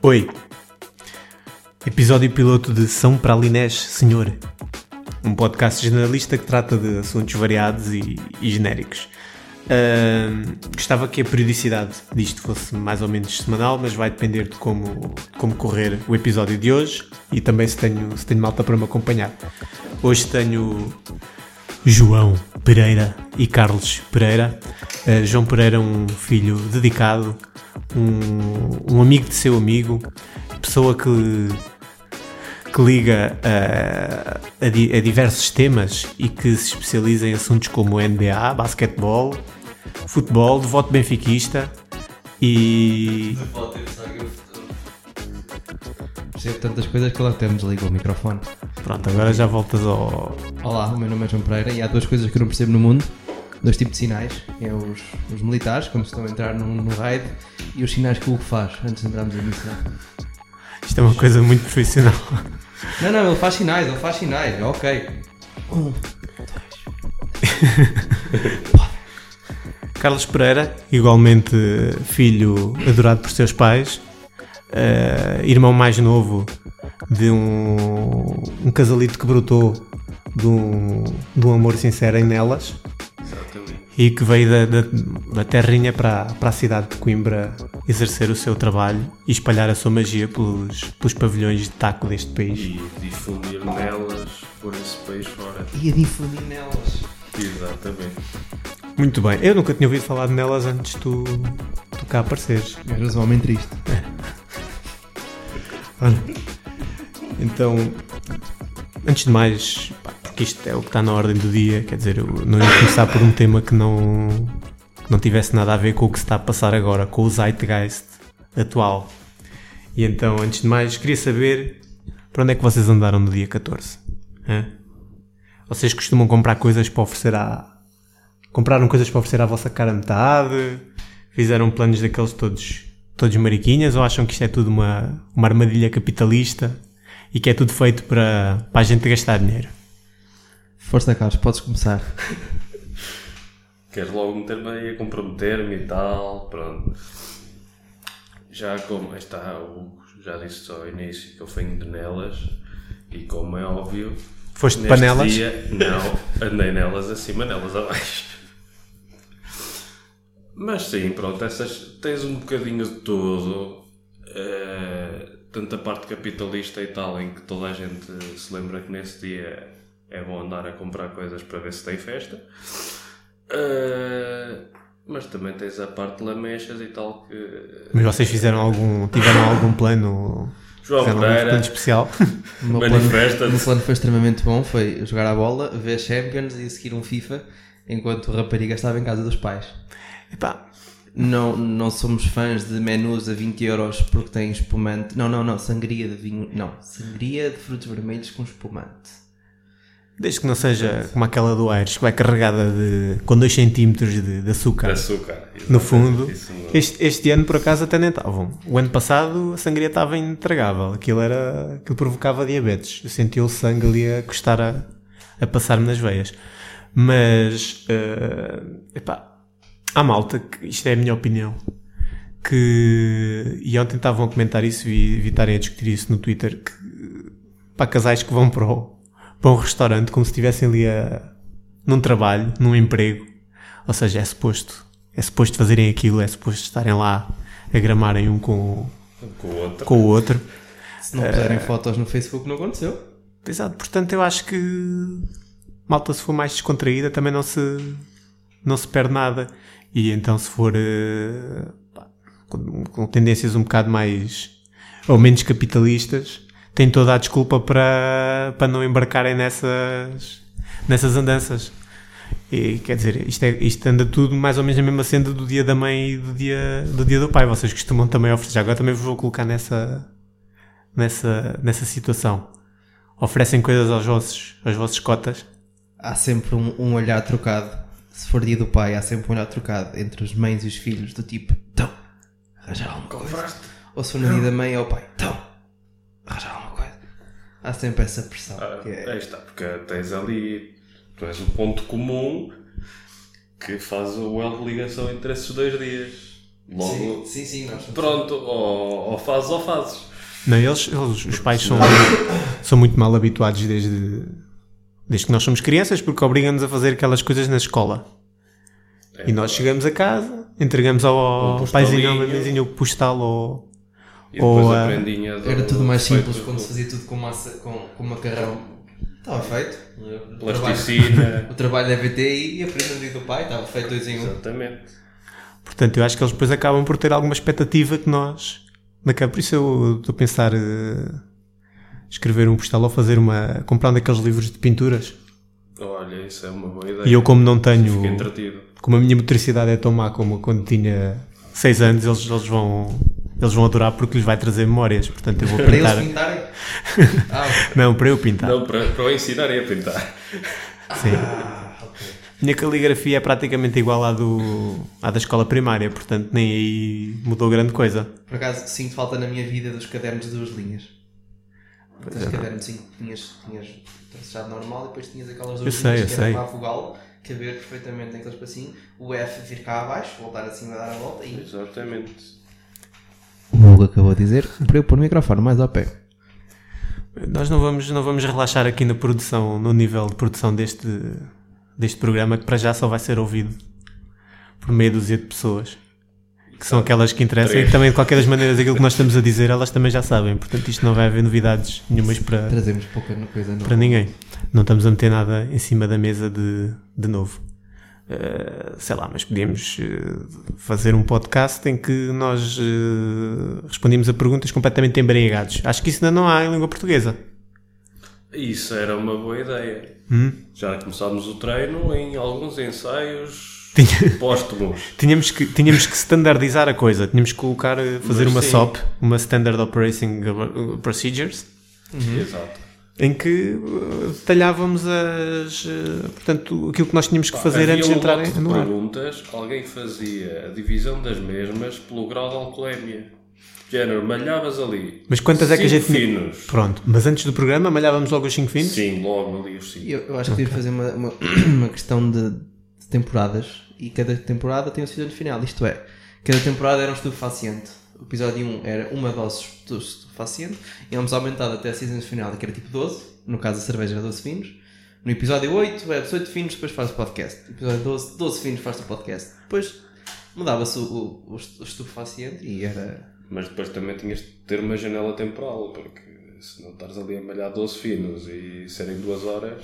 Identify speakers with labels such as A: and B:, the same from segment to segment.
A: Oi. Episódio piloto de São Pralinés Senhor. Um podcast generalista que trata de assuntos variados e, e genéricos. Ahm, gostava que a periodicidade disto fosse mais ou menos semanal, mas vai depender de como, como correr o episódio de hoje e também se tenho, se tenho malta para me acompanhar. Hoje tenho João Pereira e Carlos Pereira. Uh, João Pereira é um filho dedicado, um, um amigo de seu amigo, pessoa que, que liga a, di- a diversos temas e que se especializa em assuntos como NBA, basquetebol, futebol, devoto benfiquista e
B: Percebo tantas coisas que lá temos desligou o microfone.
A: pronto, agora já voltas ao.
B: Olá, o meu nome é João Pereira e há duas coisas que eu não percebo no mundo. Dois tipos de sinais. É os, os militares, quando estão a entrar num, num raid, e os sinais que o Hugo faz antes de entrarmos em missão.
A: Isto é uma coisa muito profissional.
B: Não, não, ele faz sinais, ele faz sinais, ok. Um,
A: Carlos Pereira, igualmente filho adorado por seus pais, eh, irmão mais novo de um, um casalito que brotou de um, de um amor sincero em Nelas e que veio da, da, da terrinha para, para a cidade de Coimbra exercer o seu trabalho e espalhar a sua magia pelos, pelos pavilhões de taco deste país.
C: e difundir nelas por esse país fora.
B: E a difundir nelas.
C: Exatamente.
A: Muito bem, eu nunca tinha ouvido falar de Nelas antes de tu, tu cá apareceres.
B: Eras um homem triste.
A: Olha, Então, antes de mais, pá, porque isto é o que está na ordem do dia, quer dizer, eu não ia começar por um tema que não, que não tivesse nada a ver com o que se está a passar agora, com o Zeitgeist atual. E então, antes de mais, queria saber para onde é que vocês andaram no dia 14? Hã? Vocês costumam comprar coisas para oferecer à. Compraram coisas para oferecer à vossa cara metade? Fizeram planos daqueles todos, todos mariquinhas? Ou acham que isto é tudo uma, uma armadilha capitalista e que é tudo feito para, para a gente gastar dinheiro?
B: Força, Carlos, podes começar.
C: Queres logo meter-me aí a comprometer-me e tal, pronto. Já como está, o já disse ao início que eu venho de nelas e como é óbvio,
A: Foste
C: neste
A: panelas?
C: dia, não, andei nelas acima, nelas abaixo. Mas sim, pronto, essas tens um bocadinho de tudo, eh, tanto a parte capitalista e tal, em que toda a gente se lembra que nesse dia é bom andar a comprar coisas para ver se tem festa. Eh, mas também tens a parte de lamechas e tal que
A: Mas vocês fizeram algum. tiveram algum plano?
C: João
A: fizeram
C: Pereira
A: plano especial?
B: O meu plano, meu plano foi extremamente bom. Foi jogar a bola, ver Champions e seguir um FIFA, enquanto a rapariga estava em casa dos pais.
A: Epá,
B: Não, não somos fãs de menus a 20 euros porque tem espumante. Não, não, não. Sangria de vinho. Não. Sangria de frutos vermelhos com espumante.
A: Desde que não seja como aquela do Aires, que vai carregada de, com 2 cm de, de açúcar.
C: de açúcar.
A: No fundo, este, este ano por acaso até nem estavam. O ano passado a sangria estava intragável. Aquilo, era, aquilo provocava diabetes. Eu sentia o sangue ali a custar a, a passar-me nas veias. Mas, eh, epá, há malta, que, isto é a minha opinião, que, e ontem estavam a comentar isso e vi estarem a discutir isso no Twitter, que, para casais que vão para, o, para um restaurante como se estivessem ali a, num trabalho, num emprego, ou seja, é suposto, é suposto fazerem aquilo, é suposto estarem lá a gramarem um com,
C: com o outro.
A: com o outro.
B: Se não puserem fotos no Facebook, não aconteceu.
A: Exato, portanto eu acho que malta se for mais descontraída também não se não se perde nada e então se for pá, com, com tendências um bocado mais ou menos capitalistas tem toda a desculpa para, para não embarcarem nessas nessas andanças e quer dizer, isto, é, isto anda tudo mais ou menos na mesma senda do dia da mãe e do dia do, dia do pai. Vocês costumam também oferecer. Agora também vos vou colocar nessa, nessa, nessa situação. Oferecem coisas aos vossos, aos vossos cotas.
B: Há sempre um, um olhar trocado. Se for dia do pai, há sempre um olhar trocado entre as mães e os filhos, do tipo, então, arranjar alguma coisa. Ou se for no dia da mãe, é o pai, então. Há sempre essa pressão.
C: Ah,
B: que é-
C: Aí está, porque tens ali, tu és o ponto comum que faz o elo de ligação entre esses dois dias. Logo,
B: Sim, sim, sim,
C: pronto, ou, ou fazes ou fazes.
A: Não, eles, eles- os pais são, são muito mal habituados desde, desde que nós somos crianças porque obrigam-nos a fazer aquelas coisas na escola.
C: É
A: E nós chegamos a casa, entregamos ao, ao
C: Um
A: paizinho ou
C: postalinho.
A: mamazinho o postal ou...
C: E depois
A: Ou,
C: a prendinha do-
B: Era tudo mais
C: feito
B: simples quando se fazia tudo com, massa, com, com macarrão. Estava feito. O trabalho,
C: Plasticina.
B: o trabalho da VTI e a prenda do pai, estava feito dois em um.
C: Exatamente.
A: Portanto, eu acho que eles depois acabam por ter alguma expectativa que nós... Na cá, por isso eu estou a pensar eh, escrever um postal ou fazer uma... comprar um daqueles livros de pinturas.
C: Olha, isso é uma boa ideia.
A: E eu como não tenho...
C: Fiquei entretido.
A: como a minha motricidade é tão má como quando tinha 6 anos, eles, eles vão eles vão adorar porque lhes vai trazer memórias. Portanto, eu vou
B: Para eles
A: pintar.
B: pintarem. Ah,
A: Não, para eu pintar.
C: Não, para, para o ensinar e a pintar.
A: Sim.
B: ah, ok.
A: Minha caligrafia é praticamente igual à, do, à da escola primária, portanto, nem aí mudou grande coisa.
B: Por acaso sinto falta na minha vida dos cadernos de duas linhas. Aqueles
A: é, não.
B: cadernos que tinhas, tinhas tracejado normal e depois tinhas aquelas duas
A: Eu sei,
B: linhas
A: eu
B: que era
A: sei.
B: para afogar caber perfeitamente naquele espacinho, o F vir cá abaixo, voltar assim a dar a volta e.
C: Exatamente.
B: O Hugo acabou de dizer para eu pôr o microfone mais ao pé.
A: Nós não vamos, não vamos relaxar aqui na produção, no nível de produção deste, deste programa, que para já só vai ser ouvido por meia dúzia de pessoas. Que são aquelas que interessam e também, de qualquer das maneiras, aquilo que nós estamos a dizer, elas também já sabem. Portanto, isto não vai haver novidades nenhumas para,
B: Trazemos pouca coisa nova.
A: para ninguém. Não estamos a meter nada em cima da mesa de, de novo. Uh, sei lá, mas podíamos uh, fazer um podcast em que nós uh, respondíamos a perguntas completamente embriagados. Acho que isso ainda não há em língua portuguesa.
C: Isso era uma boa ideia.
A: Hum?
C: Já começámos o treino em alguns ensaios
A: Tinha-
C: póstumos.
A: Tínhamos que, tínhamos que standardizar a coisa. Tínhamos que colocar, fazer
C: Mas
A: uma
C: sim.
A: SOP, uma Standard Operating Procedures,
C: Exato.
A: Em que uh, detalhávamos as, uh, portanto, aquilo que nós tínhamos que fazer
C: Havia
A: antes de
C: um
A: entrar
C: de
A: no ar.
C: perguntas, alguém fazia a divisão das mesmas pelo grau de alcoolemia. Género, malhavas ali.
A: Mas quantas é que a gente tinha?
C: finos.
A: Pronto, mas antes do programa malhávamos logo os 5 finos?
C: Sim, logo ali os cinco.
B: Eu, eu acho que devíamos fazer uma, uma, uma questão de, de temporadas e cada temporada tem um season final. Isto é, cada temporada era um estupefaciente. O episódio 1 era uma dose de estupefaciente e vamos aumentado até a season final, que era tipo 12. No caso, a cerveja era 12 finos. No episódio 8 era 18 finos, depois faz o podcast. No episódio 12, 12 finos faz o podcast. Depois mudava-se o, o, o estupefaciente e era.
C: Mas depois também tinhas de ter uma janela temporal, porque se não estás ali a malhar 12 finos e serem duas horas.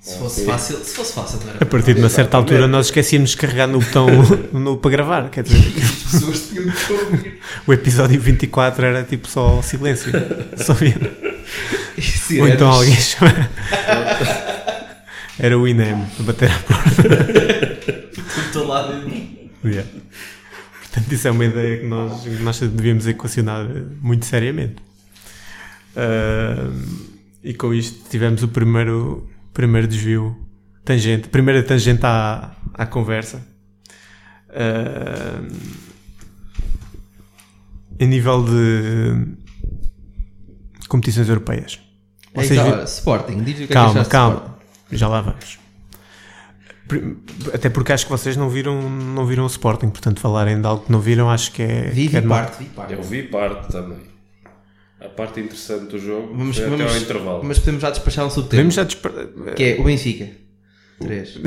B: Se fosse fácil, se fosse fácil, não era?
A: A partir de uma certa altura nós esquecíamos de carregar no botão no, para gravar, quer dizer,
B: As pessoas tinham de ouvir.
A: o episódio 24 era tipo só silêncio, só via.
B: E
A: Ou então alguém chama. Era o INEM a bater à porta.
B: Estou lá dentro.
A: Yeah. Portanto, isso é uma ideia que nós, que nós devíamos equacionar muito seriamente. Ah, e com isto tivemos o primeiro, primeiro desvio, tangente, primeira tangente à, à conversa. Ah, em nível de competições europeias. Vocês
B: Então,
A: vi-
B: Sporting, diz o que é que
A: calma, calma.
B: Sporting.
A: Já lá vamos. Até porque acho que vocês não viram, não viram o Sporting, portanto, falarem de algo que não viram, acho que é.
B: Vi,
A: que é
B: vi
A: demais.
B: parte, vi parte.
C: Eu vi parte também. A parte interessante do jogo
B: Vamos,
C: foi
B: vamos,
C: até ao intervalo.
B: mas podemos já despachar um subtema.
A: Podemos já dispar...
B: Que é o Benfica. 3.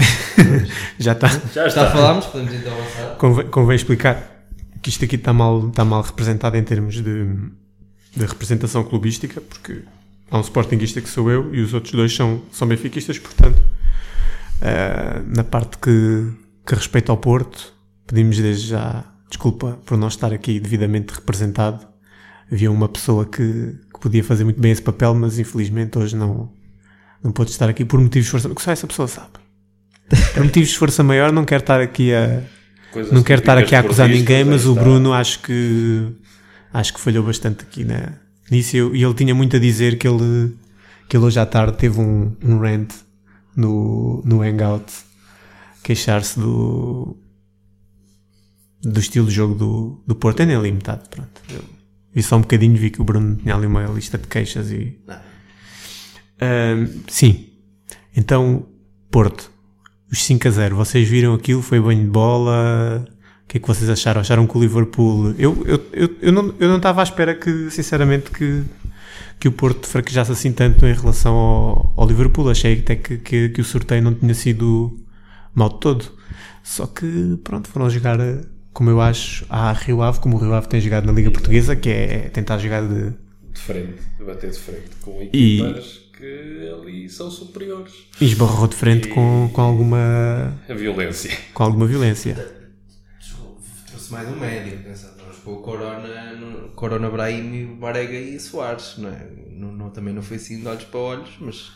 A: Já está.
C: Já
B: Já
C: está.
B: falámos, podemos então avançar.
A: Convém, convém explicar que isto aqui está mal, está mal representado em termos de, de representação clubística, porque há um Sportingista que sou eu e os outros dois são, são benfiquistas, portanto, eh, na parte que, que respeita ao Porto, pedimos desde já desculpa por não estar aqui devidamente representado. Havia uma pessoa que, que podia fazer muito bem esse papel, mas infelizmente hoje não, não pôde estar aqui por motivos de força. Que só essa pessoa sabe? Por motivos de força maior, não quero estar aqui a,
C: Coisas
A: não quero estar aqui a acusar ninguém, mas o. Bruno acho que acho que falhou bastante aqui na, nisso. E E ele tinha muito a dizer que ele, que ele hoje à tarde teve um, um rant no, no Hangout queixar-se do do estilo de jogo do, do Porto. É nem limitado, pronto. Vi só um bocadinho, vi que o Bruno tinha ali uma lista de queixas e. Sim. Então, Porto, os 5 a 0, vocês viram aquilo? Foi banho de bola? O que é que vocês acharam? Acharam que o Liverpool. Eu, eu, eu, eu não eu não estava à espera que, sinceramente, que, que o Porto fraquejasse assim tanto em relação ao, ao Liverpool. Achei até que, que, que o sorteio não tinha sido mal de todo. Só que, pronto, foram jogar, como eu acho, à Rio Ave, como o Rio Ave tem jogado na Liga Portuguesa, que é tentar jogar de.
C: De frente, de bater de frente com
A: E-
C: equipas que ali são superiores.
A: E esbarrou de frente com, com, alguma,
C: A violência.
A: com alguma violência.
B: Trouxe mais um médio, pensando, o Corona, Corona Brahim, o Marega e Soares, não é? Não, não- também não foi assim de olhos para olhos, mas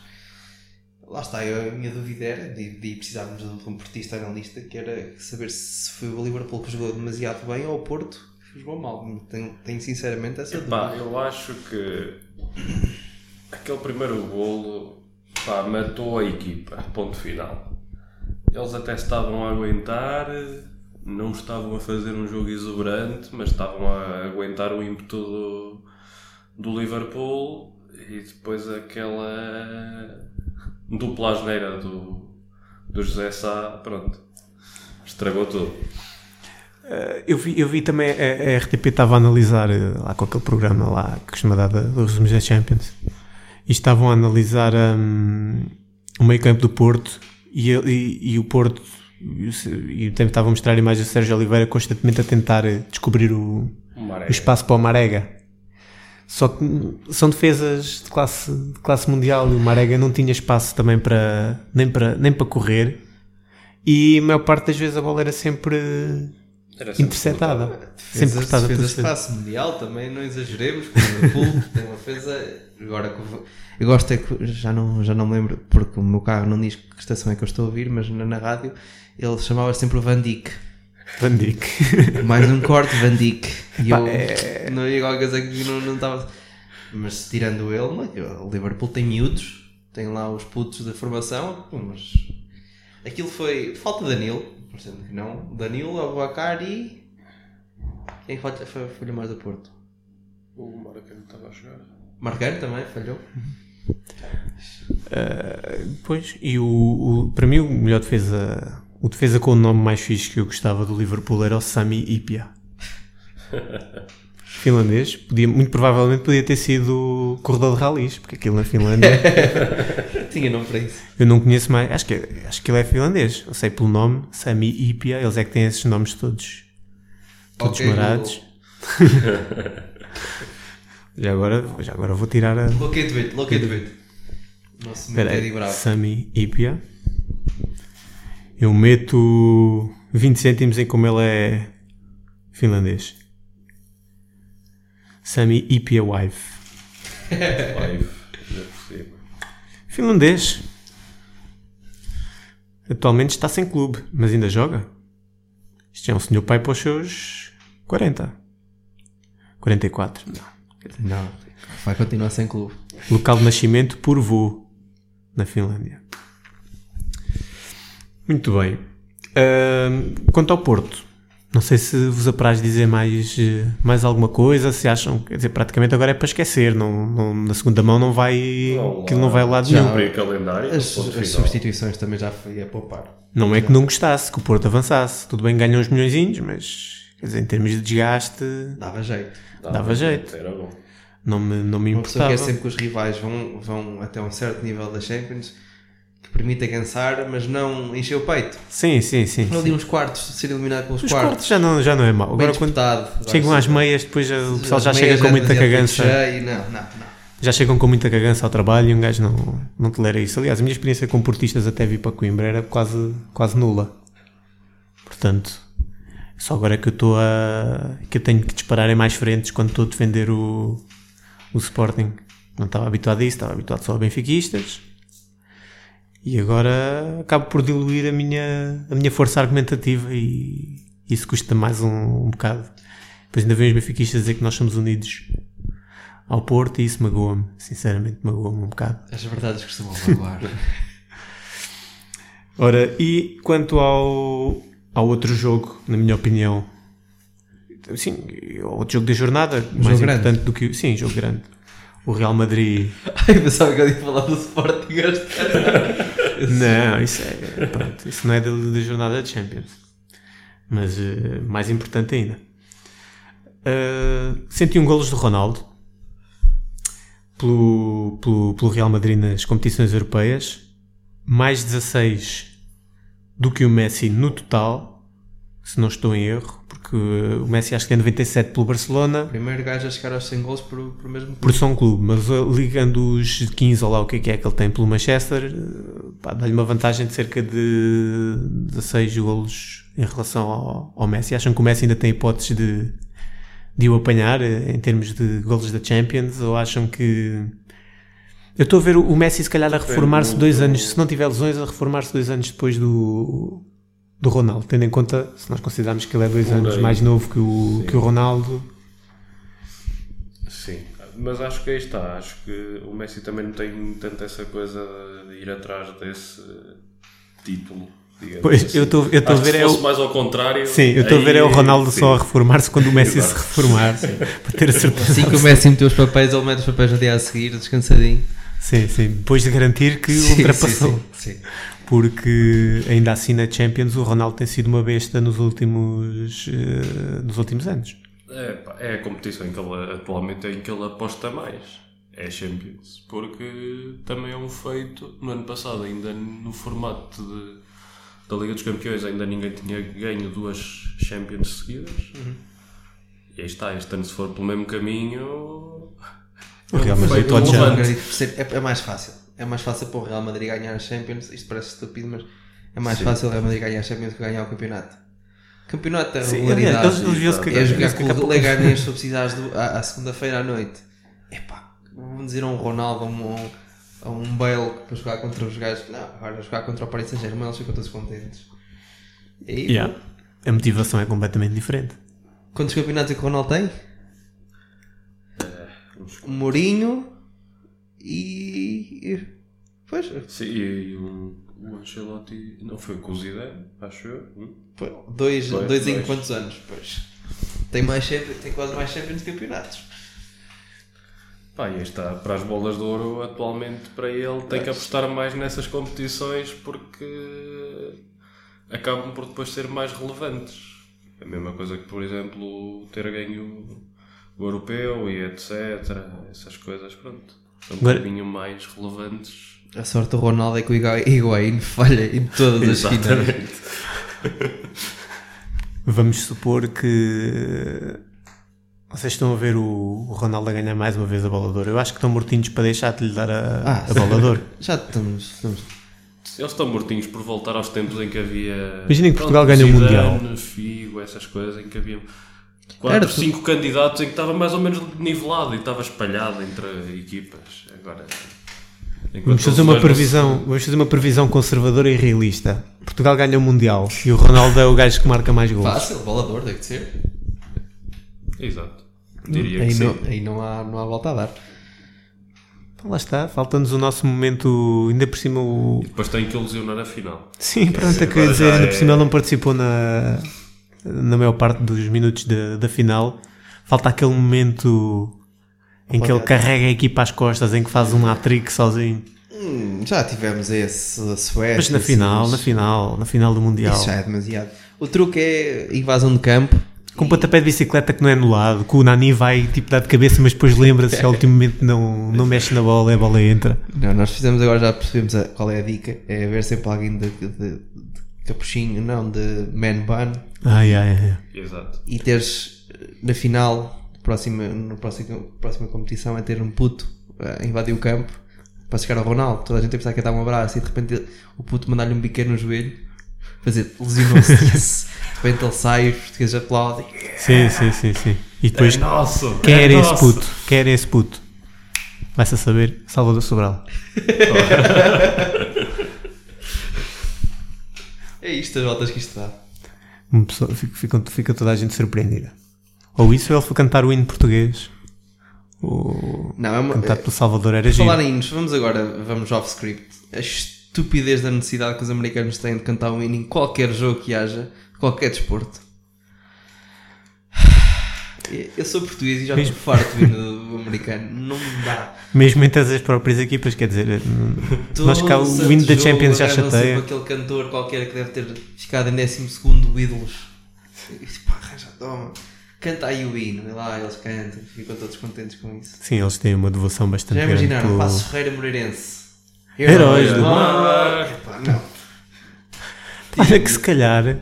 B: lá está, eu- a minha dúvida era de, de precisarmos de um portista analista, que era saber se foi o Liverpool que jogou demasiado bem ou o Porto que jogou mal. Tenho, tenho sinceramente essa
C: Pá,
B: dúvida.
C: eu acho que aquele primeiro golo pá, matou a equipa, ponto final. Eles até estavam a aguentar, não estavam a fazer um jogo exuberante, mas estavam a aguentar o ímpeto do, do Liverpool e depois aquela dupla asneira do, do José Sá, pronto, estragou tudo.
A: Eu vi, eu vi também, a, a RTP estava a analisar eh, lá com aquele programa lá que costuma dar da- dos resumos da Champions e estavam a analisar hum, o meio campo do Porto e, e, e o Porto e, também estava a mostrar a imagem do Sérgio Oliveira constantemente a tentar eh, descobrir o,
C: o
A: espaço para o Marega. Só que são defesas de classe, de classe mundial e o Marega não tinha espaço também para nem para, nem para correr e a maior parte das vezes a bola era sempre
C: Era sempre
A: interceptada.
C: cortada.
A: Sempre cortada
B: defesa de espaço mundial também, não exageremos, porque o Liverpool tem uma defesa. Agora eu gosto é que já não, já não me lembro, porque o meu carro não diz que estação é que eu estou a ouvir, mas na, na rádio ele chamava sempre o Van Dijk.
A: Van Dijk.
B: Mais um corte, Van Dijk. E
A: Pá,
B: eu
A: é-
B: não ia qualquer coisa que não não estava. Mas tirando ele, não o Liverpool tem miúdos, tem lá os putos da formação, mas aquilo foi. Falta Danilo, parecendo que não. Danilo, Abubacar e. Quem falta foi, foi o mais do Porto?
C: O Maracana estava a jogar.
B: Marcano também, falhou.
A: Pois, e o, o- para mim o melhor defesa, o defesa com o nome mais fixe que eu gostava do Liverpool era o Sami Ipia. Finlandês, podia, muito provavelmente podia ter sido corredor de ralis, porque aquilo na Finlândia
B: Tinha nome para isso.
A: eu não conheço mais, acho que, acho que ele é finlandês, eu sei pelo nome, Sami Ipia, eles é que têm esses nomes todos, todos
B: Ok,
A: marados. Já agora, já agora vou tirar a.
B: Locate it, locate it. Nosso
A: Espera
B: Teddy
A: aí,
B: Bravo.
A: Sami Ipia. Eu meto 20 cêntimos em como ele é finlandês. Sami Ipia Wife.
C: Não é possível.
A: Finlandês. Atualmente está sem clube, mas ainda joga. Isto é um senhor pai para os seus 40. 44. Não.
B: Não, vai continuar sem clube.
A: Local de nascimento Porvoo, na Finlândia. Muito bem. Ahm, quanto ao Porto, não sei se vos apraz dizer mais, eh, mais alguma coisa, se acham, quer dizer, praticamente agora é para esquecer, não, não- na segunda mão não vai,
C: Não,
A: aquilo não vai ao lado
C: já
A: nenhum.
C: calendário.
B: As, as substituições também já foi a poupar.
A: Não é que não gostasse, que o Porto avançasse. Tudo bem, ganham uns milhões, mas, quer dizer, em termos de desgaste,
B: Dava jeito.
A: dava jeito.
C: Era bom.
A: não me, não me
B: Uma pessoa
A: importava.
B: quer sempre que os rivais vão, vão até um certo nível da Champions que permita cansar, mas não encher o peito.
A: Sim, sim, sim.
B: Ali uns quartos, ser eliminado pelos
A: Os
B: quartos.
A: quartos já não, já não é mau. Agora quando chegam às meias, depois já- o pessoal já chega
B: meias
A: com muita
B: demasiado
A: cagança.
B: cheio, Não, não, não.
A: Já chegam com muita cagança ao trabalho e um gajo não, não tolera isso. Aliás, a minha experiência com portistas até vir para Coimbra era quase, quase nula. Portanto, só agora é que eu estou a. que eu tenho que disparar em mais frentes quando estou a defender o, o Sporting. Não estava habituado a isso, estava habituado só a benfiquistas. E agora acabo por diluir a minha, a minha força argumentativa e isso custa mais um, um bocado. Depois ainda vem os benfiquistas dizer que nós somos unidos ao Porto e isso magoa-me, sinceramente magoa-me um bocado.
B: As verdades costumam magoar.
A: Ora, e quanto ao, ao outro jogo, na minha opinião, sim, outro jogo da jornada, mais
B: grande.
A: importante do que. Sim, jogo grande. O Real Madrid.
B: Ai, pensava que eu ia falar do Sporting
A: Não, isso é. Pronto, isso não é da, da jornada de Champions. mas uh, mais importante ainda. Uh, 101 golos do Ronaldo pelo, pelo, pelo Real Madrid nas competições europeias, mais 16 do que o Messi no total, se não estou em erro, porque o Messi acho que tem 97 pelo Barcelona.
B: Primeiro gajo a chegar aos 100 gols por, por mesmo clube.
A: Por São Clube, mas uh, ligando os 15 ou lá o que é que é que ele tem pelo Manchester, uh, dá-lhe uma vantagem de cerca de 16 golos em relação ao, ao Messi. Acham que o Messi ainda tem hipóteses de, de o apanhar em termos de golos da Champions ou acham que eu estou a ver o Messi se calhar a reformar-se dois anos, se não tiver lesões, a reformar-se dois anos depois do, do Ronaldo, tendo em conta, se nós considerarmos que ele é dois anos mais novo que o, que o Ronaldo.
C: Sim, mas acho que aí está. Acho que o Messi também não tem tanto essa coisa de ir atrás desse título.
A: Pois, assim. eu estou a ver.
C: Se
A: é
C: o... mais ao contrário.
A: Sim, eu estou a ver é o Ronaldo sim. só a reformar-se quando o Messi se reformar. para ter a certeza.
B: Assim que o Messi meteu os papéis, ele mete os papéis no dia a seguir, descansadinho.
A: Sim, sim. Depois de garantir que sim, ultrapassou.
B: Sim, sim,
A: Porque ainda assim na Champions o Ronaldo tem sido uma besta nos últimos, uh, nos últimos anos.
C: É, é a competição em que ele, atualmente em que ele aposta mais. É a Champions. Porque também é um feito. No ano passado, ainda no formato de, da Liga dos Campeões, ainda ninguém tinha ganho duas Champions seguidas. Uhum. E aí está, este ano se for pelo mesmo caminho
A: o Real Madrid
B: pode já. É, é mais fácil. É mais fácil para o Real Madrid ganhar a Champions. Isto parece estúpido, mas é mais Sim. fácil o Real Madrid ganhar a Champions que ganhar o campeonato. Campeonato é regularidade. Eles, eles é jogar com o Leganés subsidiados à, à segunda-feira à noite. Epá, vamos dizer a um Ronaldo, a um, a um Bale para jogar contra os gajos. Não, agora jogar contra o Paris Saint-Germain eles ficam todos contentes.
A: E aí, yeah. A motivação é completamente diferente.
B: Quantos campeonatos é que o Ronaldo tem? o Mourinho e. Pois.
C: Sim, e o, o Ancelotti. Não foi com o Zidane, acho eu. Hum?
B: Dois, dois, dois, em quantos anos? Pois. Tem, mais, tem quase mais Champions campeonatos.
C: Pá, e está para as bolas de ouro atualmente para ele tem que apostar mais nessas competições porque acabam por depois ser mais relevantes. É a mesma coisa que, por exemplo, ter ganho o europeu e etc. Essas coisas, pronto. São um bocadinho mais relevantes.
B: A sorte do Ronaldo é que o Higuaín falha em todas as esquinas.
A: Vamos supor que vocês estão a ver o Ronaldo a ganhar mais uma vez a bola Eu acho que estão mortinhos para deixar de lhe dar a, ah, a bola
B: Já estamos, estamos,
C: Eles estão mortinhos por voltar aos tempos em que havia.
A: Imaginem que Portugal ganha o Mundial.
C: Figo, essas coisas em que havia 4, 5 candidatos em que estava mais ou menos nivelado e estava espalhado entre equipas. Agora.
A: Vamos fazer, uma previsão, vamos fazer uma previsão conservadora e realista. Portugal ganha o Mundial e o Ronaldo é o gajo que marca mais gols.
B: Fácil, bolador, deve ser.
C: Exato. Diria
B: aí
C: que
B: não,
C: sim.
B: Aí não há, não há volta a dar.
A: Então lá está, falta-nos o nosso momento, ainda por cima o...
C: E depois tem que ilusionar a final.
A: Sim, pronto, é que dizer, ainda por cima ele não participou na, na maior parte dos minutos da, da final. Falta aquele momento em que ele carrega a equipa às costas, em que faz um hat-trick sozinho.
B: Hum, já tivemos esse, Suécia.
A: Mas na final, na final, na final do Mundial.
B: Isso já é demasiado. O truque é invasão de campo.
A: Com um pontapé de bicicleta que não é anulado, que o Nani vai tipo dar de cabeça, mas depois lembra-se que ao último momento não, não mexe na bola e a bola entra.
B: Não, nós fizemos agora, já percebemos a, qual é a dica: é ver sempre alguém de, de, de capuchinho, não, de man bun.
A: Ai, ai, ai.
C: Exato.
B: E teres na final, próxima, no próximo, próxima competição, é ter um puto a invadir o campo para chegar ao Ronaldo. Toda a gente tem que pensar que dar um abraço e de repente o puto mandar-lhe um biqueiro no joelho, fazer lesionou-se. de repente ele sai, os portugueses aplaudem.
A: Sim, sim, sim, sim. E depois,
C: é nosso,
A: quem
C: é
A: era nosso. esse puto? Quem era esse puto? Vai-se a saber, Salvador Sobral.
B: É isto as voltas que isto dá.
A: Uma pessoa, fica, fica toda a gente surpreendida. Ou isso ou ele foi cantar o hino português. Ou
B: não, é uma,
A: cantar pelo Salvador era
B: giro. Falar em hinos, vamos agora, vamos off script. A estupidez da necessidade que os americanos têm de cantar um hino em qualquer jogo que haja, qualquer desporto. Eu sou português e já estou farto vindo do americano. Não me dá.
A: Mesmo entre as próprias equipas, quer dizer, nós cá o hino da Champions já chateia.
B: aquele cantor qualquer que deve ter ficado em 12 ídolos E pá, arranja, toma. Canta aí o hino, e lá eles cantam, ficam todos contentes com isso.
A: Sim, eles têm uma devoção bastante
B: Já
A: grande
B: imaginaram,
A: pelo-
B: Passo Ferreira Moreirense.
A: Heróis do
C: mar.
B: Epá, não.
A: Olha que se calhar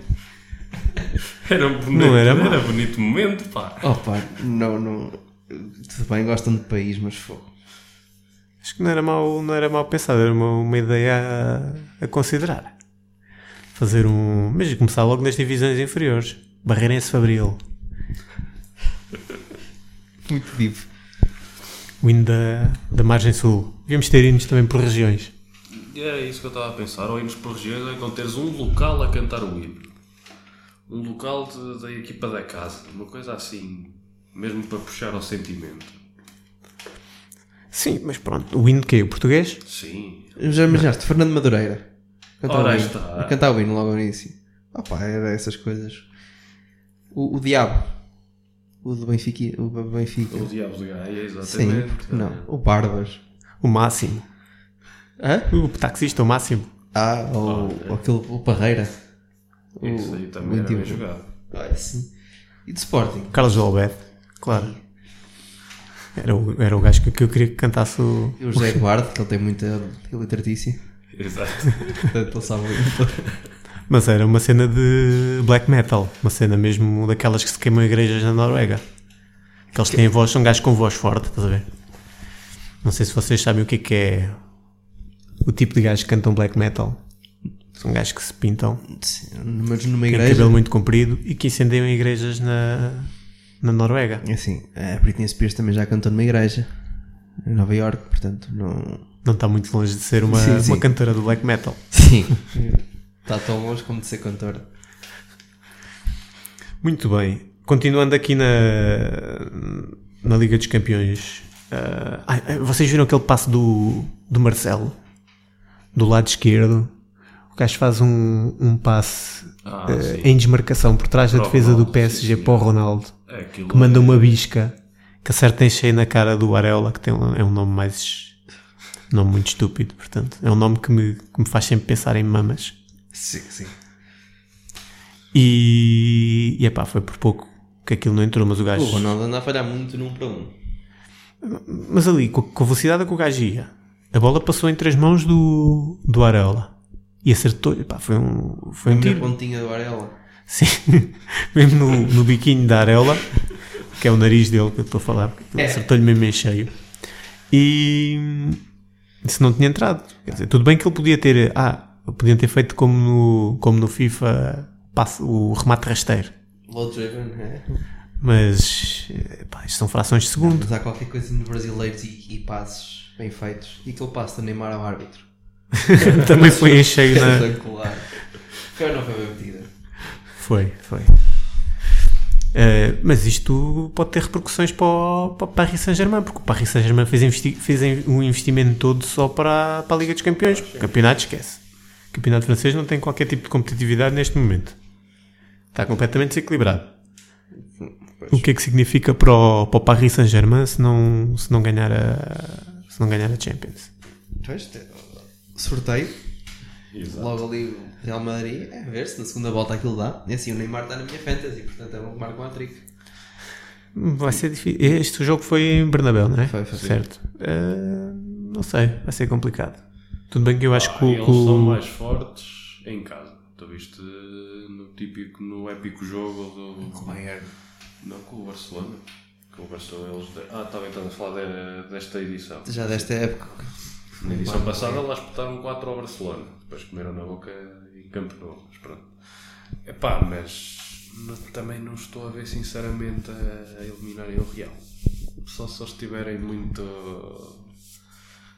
C: Era bonito,
A: Não era
C: era, bonito momento, pá.
B: Opa, não, não. Tudo bem, gostam de país, mas fogo.
A: acho que não era mal, não era mal pensado, era uma, uma ideia a, a considerar. Fazer um. Mas começar logo nas divisões inferiores. Barreirense Fabril.
B: Muito vivo.
A: O hino da, da margem sul. Devíamos ter hinos também por regiões.
C: Era isso que eu estava a pensar. Ou irmos por regiões, é quando teres um local a cantar o hino. Um local de- da equipa da casa. Uma coisa assim. Mesmo para puxar ao sentimento.
A: Sim, mas pronto. O hino de quê? O português?
C: Sim.
B: Já imaginaste, Fernando Madureira. Cantar
C: Ora,
B: o hino.
C: está.
B: A cantar o hino logo ao início. Opa, era essas coisas. O, o Diabo. O do Benfica. O Benfica.
C: O Diabo de Gaia,
B: Sim.
C: exatamente.
B: Não. O Barbas.
A: O máximo.
B: Hã?
A: O taxista, o máximo.
B: Ah, ou, ou aquele, o Parreira. O,
C: Isso aí também
B: o
C: era bem jogado.
B: Olha, sim. E de Sporting?
A: Carlos Jolbert. Claro. Era o, era o gajo que, que eu queria que cantasse o.
B: E o José Eduardo, que ele tem muita literatícia.
C: Exato.
B: Portanto, ele sabe.
A: Mas era uma cena de black metal. Uma cena mesmo daquelas que se queimam igrejas na Noruega. Aqueles que têm voz, são gajos com voz forte, estás a ver? Não sei se vocês sabem o que é que é o tipo de gajos que cantam black metal. São gajos que se pintam,
B: Sim, Mas numa
A: têm
B: igreja.
A: cabelo muito comprido e que incendiam igrejas na, na Noruega.
B: É Assim, a Britney Spears também já cantou numa igreja. Em Nova York, portanto, não.
A: Não está muito longe de ser uma,
B: Sim, sim.
A: uma cantora do black metal.
B: Sim. Está tão longe como de ser cantora.
A: Muito bem. Continuando aqui na, na Liga dos Campeões. ai, vocês viram aquele passo do, do Marcelo? Do lado esquerdo. O gajo faz um, um passe
C: Ah, sim.
A: em desmarcação por trás da defesa do
C: Ronaldo,
A: PSG
C: sim,
A: para o Ronaldo.
C: É
A: Que manda
C: é-
A: uma bisca que acerta em cheio na cara do Areola, que tem é um nome mais. nome muito estúpido, portanto. É um nome que me, que me faz sempre pensar em mamas.
B: Sim, sim.
A: E, e epá, foi por pouco que aquilo não entrou, mas o gajo.
B: O Ronaldo anda a falhar muito num para um.
A: Mas ali, com a, com velocidade a que o gajo ia, a bola passou entre as mãos do, do Areola e acertou. Epá, foi um, foi um tiro.
B: pontinha do Arela.
A: Sim, mesmo no, no biquinho da Areola, que é o nariz dele que eu estou a falar, porque
B: É.
A: acertou-lhe mesmo em cheio. E se não tinha entrado, quer dizer, tudo bem que ele podia ter, ah, podiam ter feito como no, como no FIFA, o remate rasteiro.
B: Low driven, é.
A: Mas, epá, isto são frações de segundo.
B: Mas há qualquer coisa no brasileiros e, e passos bem feitos. E aquele passo do Neymar ao árbitro.
A: Também foi em cheio na.
B: Espetacular. Foi não foi bem metida?
A: Foi, foi. Eh, mas isto pode ter repercussões para o, para o Paris Saint-Germain, porque o Paris Saint-Germain fez, investi fez um investimento todo só para, para a Liga dos Campeões. O campeonato esquece. O campeonato francês não tem qualquer tipo de competitividade neste momento. Está completamente desequilibrado. O que é que significa para o, para o Paris Saint-Germain se não, se, não ganhar a, se não ganhar a Champions?
B: Pois, sorteio.
C: Exato.
B: Logo ali o Real Madrid. É ver se na segunda volta aquilo dá. E assim o Neymar está na minha fantasy, portanto é bom que marque um hat-trick.
A: Vai ser difícil. Este jogo foi em Bernabéu, não é?
B: Foi, foi.
A: Certo. Eh, não sei, vai ser complicado. Tudo bem que eu acho
C: Ah,
A: que o-
C: eles
A: que o-
C: são mais fortes em casa. Tu viste no típico, no épico jogo do.
B: Bayern.
C: Não, com o Barcelona. Com o Barcelona eles. Ah, estava então a falar de- desta edição.
B: Já desta época.
C: Na edição passada lá espetaram 4 ao Barcelona. Depois comeram na boca em Campo Novo. Mas pronto. Epá, mas não- também não estou a ver sinceramente a, a eliminarem o Real. Só se eles estiverem muito.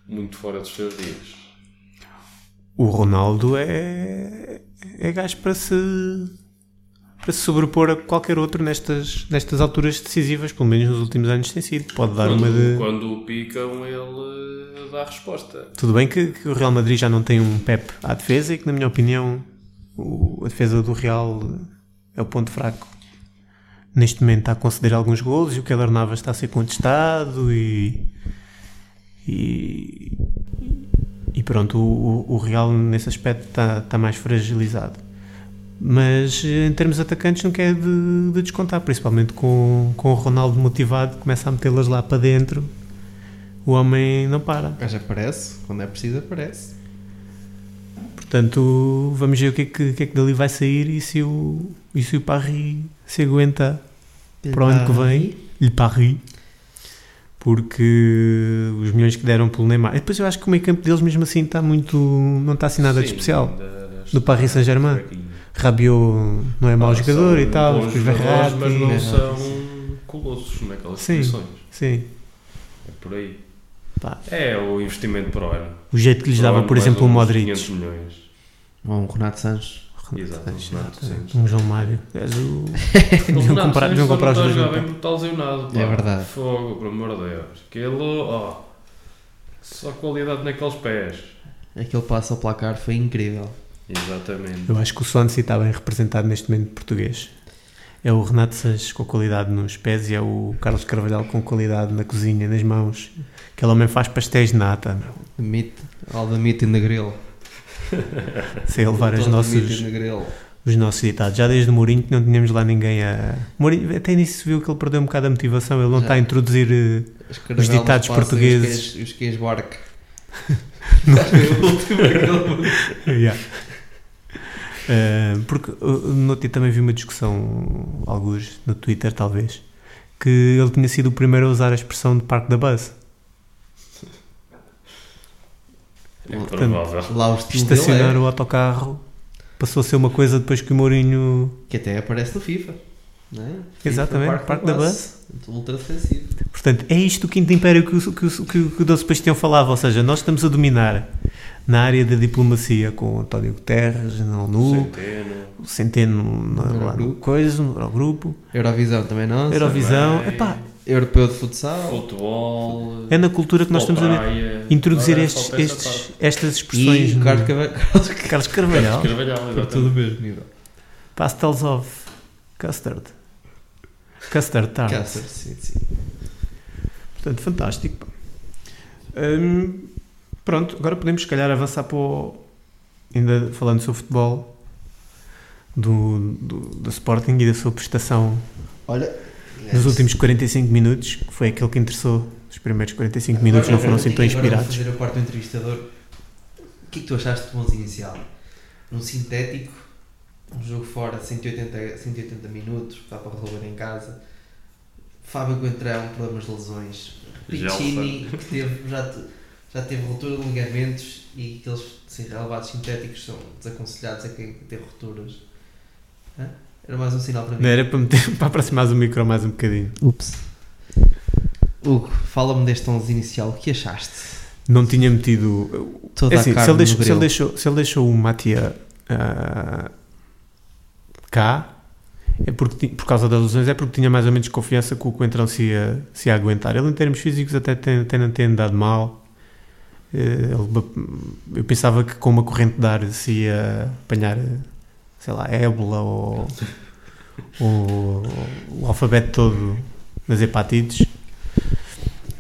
C: muito fora dos seus dias.
A: o Ronaldo é, é gajo para se, para se sobrepor a qualquer outro nestas, nestas alturas decisivas, pelo menos nos últimos anos tem sido. Pode dar uma
C: Quando,
A: de.
C: quando o picam, ele eh, dá a resposta.
A: Tudo bem que, que o Real Madrid já não tem um Pep à defesa e que, na minha opinião, o- a defesa do Real é o ponto fraco. Neste momento está a conceder alguns golos e o Keller Navas está a ser contestado e. E, e pronto, o, o- o Real nesse aspecto está, está mais fragilizado. Mas eh, em termos atacantes não quer de, de descontar, principalmente com, com o Ronaldo motivado, começa a metê-las lá para dentro. O homem não para.
B: O gajo aparece, quando é preciso aparece.
A: Portanto, vamos ver o que é que, que, é que dali vai sair e se o, e se o Paris se aguenta para o ano que vem. Lhe Paris. Porque os milhões que deram pelo Neymar. E depois eu acho que o meio campo deles mesmo assim está muito. não está assim nada de
C: Sim,
A: especial.
C: ainda
A: No Paris Saint-Germain. Rabiot não é mau
C: Ah,
A: jogador e tal, os Verratti.
C: mas não
B: né?
C: são colossos naquelas
A: Sim.
C: posições.
A: Sim.
C: É por aí.
A: Pá,
C: É o investimento para o ano.
A: o jeito que lhes dava,
C: ano,
A: por exemplo, o Modric.
C: 500 milhões.
B: Ou um Renato Sanches.
C: Exato, um
A: João Mário. És o...
C: O
A: Deviam
C: Renato
A: comprar, os
C: não
A: dois
C: está lesionado. pá.
B: É verdade.
C: Fogo, por amor de Deus. Aquilo, ó. Só qualidade naqueles pés.
B: Aquele passo ao placar foi incrível.
C: Exatamente.
A: Eu acho que o Swansea está bem representado neste momento português. É o Renato Sanches com qualidade nos pés e é o Carlos Carvalhal com qualidade na cozinha, nas mãos. Aquele homem faz pastéis de nata, meu.
B: The meat, all the meat in the grill.
A: Sei levar os
B: Todo the meat
A: nossos,
B: in the grill.
A: os nossos ditados. Já desde o Mourinho que não tínhamos lá ninguém a. Mourinho, até nisso se viu que ele perdeu um bocado a motivação. Ele não
B: Já.
A: está a introduzir. eh,
B: Os
A: ditados
B: passam e os
A: portugueses.
B: queijos- Os queijos barco. Foi o último.
A: Yeah. Eh, porque uh, no outro dia também vi uma discussão, alguns no Twitter talvez, que ele tinha sido o primeiro a usar a expressão de parque da bus.
C: É provável.
B: Lá o
A: Estacionar
B: dele
A: o autocarro passou a ser uma coisa depois que o Mourinho.
B: é, que até aparece no FIFA. Não é?
A: Exatamente,
B: FIFA,
A: Parque da
B: Bus. Ultra defensivo.
A: Portanto, é isto o quinto império que o, que o, que o, que o Dom Sebastião falava, ou seja, nós estamos a dominar na área da diplomacia com o António Guterres, na ONU,
C: Centeno.
A: o Centeno na,
B: No
A: lá no coisa, no Eurogrupo,
B: Eurovisão também não.
A: Eurovisão.
C: Também.
A: Epá,
B: Europeu de futsal.
C: Futebol.
A: é na cultura que nós estamos a
C: praia.
A: introduzir
C: Agora
A: estes, estes, estas expressões.
B: E
A: no-
B: Carlos Carvalho.
A: Carlos Carvalhal.
C: Carvalhal,
B: Por
C: exatamente.
B: tudo mesmo nível.
A: Pastels of custard. Custard tarts.
B: Cáceres, sim, sim.
A: Portanto, fantástico. pá. Hum, pronto, agora podemos, se calhar, avançar para o. Ainda falando sobre futebol, do, do, do Sporting e da sua prestação
B: Olha,
A: nos últimos 45 minutos, que foi aquele que interessou. Os primeiros 45 minutos não foram assim tão
B: Agora vou
A: inspirados.
B: fazer a parte do entrevistador. O que é que tu achaste do 11 inicial? Um sintético, um jogo fora, 180, 180 minutos, dá para resolver em casa. Fábio Coentrão, problemas de lesões. Piccini, que teve, já, te- já teve ruptura de ligamentos e aqueles assim, relevados sintéticos são desaconselhados a quem tem rupturas. Hã? Era mais um sinal para mim.
A: Não era para, meter, para aproximar o micro mais um bocadinho.
B: Ups. Hugo, fala-me deste 11 inicial, o que achaste?
A: Não tinha metido.
B: Toda
A: É assim,
B: a
A: se ele, deixou,
B: no
A: se, ele deixou, se ele deixou o Matia ah, cá, é porque, por causa das lesões, é porque tinha mais ou menos confiança que o Coentrão se ia, se ia aguentar. Ele, em termos físicos, até tem, tem, não tem andado mal. Eh, eu pensava que com uma corrente de ar se ia apanhar, sei lá, ébola ou, ou o alfabeto todo nas hepatites.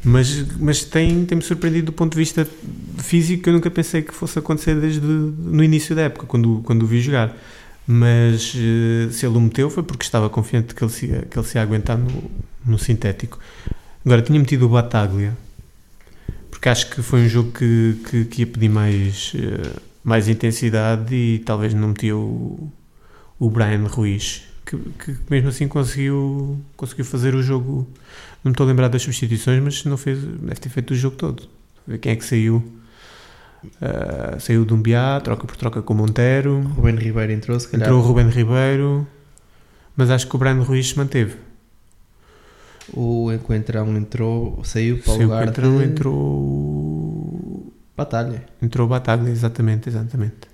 A: Mas, mas tem, tem-me surpreendido do ponto de vista físico que eu nunca pensei que fosse acontecer desde no início da época, quando, quando o vi jogar. Mas eh, se ele o meteu foi porque estava confiante que ele se que ele se ia aguentar no, no sintético. Agora, tinha metido o Bataglia, porque acho que foi um jogo que, que, que ia pedir mais, eh, mais intensidade e talvez não metia o, o Brian Ruiz, que, que mesmo assim conseguiu, conseguiu fazer o jogo. Não me estou a lembrar das substituições, mas não fez, deve ter feito o jogo todo. Ver quem é que saiu. Ah, saiu o Dumbiá, troca por troca com o Montero.
B: Ruben Ribeiro entrou, se calhar.
A: Entrou o Ruben Ribeiro, mas acho que o Brian Ruiz se manteve.
B: O Encoentrão entrou, saiu para o lugar
A: Coentrão,
B: de
A: entrou.
B: Batalha.
A: Entrou o Bataglia, exatamente, exatamente.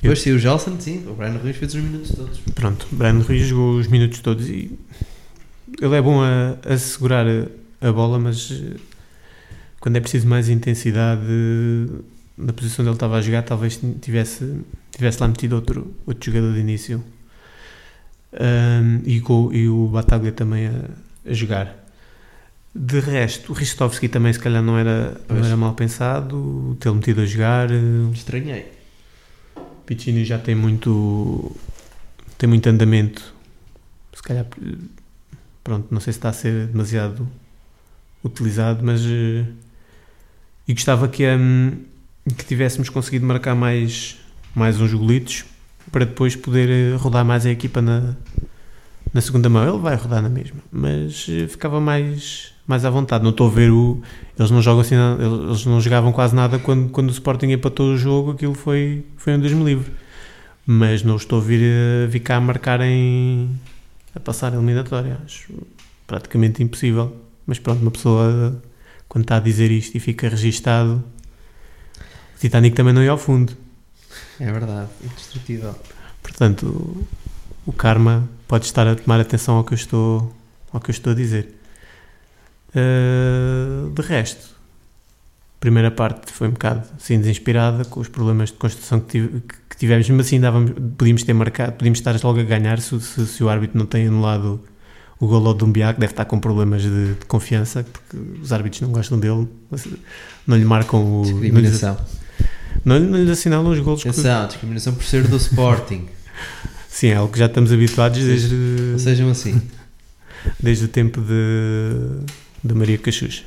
B: Depois saiu o Gelson, sim. O Brian Ruiz fez os minutos todos.
A: Pronto, o Brian Ruiz jogou os minutos todos e ele é bom a, a segurar a, a bola, mas eh, quando é preciso mais intensidade na posição onde ele estava a jogar, talvez tivesse, tivesse lá metido outro, outro jogador de início. Ahm, e, com, e o Bataglia também a, a jogar. De resto, o Ristovski também se calhar não era, não era mal pensado, tê-lo metido a jogar. eh,
B: Estranhei.
A: Piccini já tem muito tem muito andamento. Se calhar pronto, não sei se está a ser demasiado utilizado, mas eh, e gostava que, um, que tivéssemos conseguido marcar mais, mais uns golitos para depois poder eh, rodar mais a equipa na, na segunda mão. Ele vai rodar na mesma, mas eh, ficava mais, mais à vontade. Não estou a ver o. Eles não jogam assim, eles não jogavam quase nada quando, quando o Sporting empatou o jogo, aquilo foi, foi um Deus-me livre. Mas não estou a vir, a vir cá a marcar em. a passar a eliminatória. Acho praticamente impossível. Mas pronto, uma pessoa quando está a dizer isto e fica registado, o Titanic também não ia ao fundo.
B: É verdade, indestrutível.
A: Portanto, o, karma pode estar a tomar atenção ao que eu estou, ao que eu estou a dizer. Uh, de resto, a primeira parte foi um bocado assim desinspirada com os problemas de construção que, tive, que tivemos, mas assim dávamos, podíamos ter marcado, podíamos estar logo a ganhar se, se, se o árbitro não tem anulado o gol ao Dumbiac deve estar com problemas de, de, confiança, porque os árbitros não gostam dele, não lhe marcam o.
B: Discriminação.
A: Não, não, lhe assinalam os golos.
B: Atenção, que... discriminação por ser do Sporting.
A: Sim, é algo que já estamos habituados desde.
B: Sejam assim.
A: Desde o tempo de, de Maria Cachucha.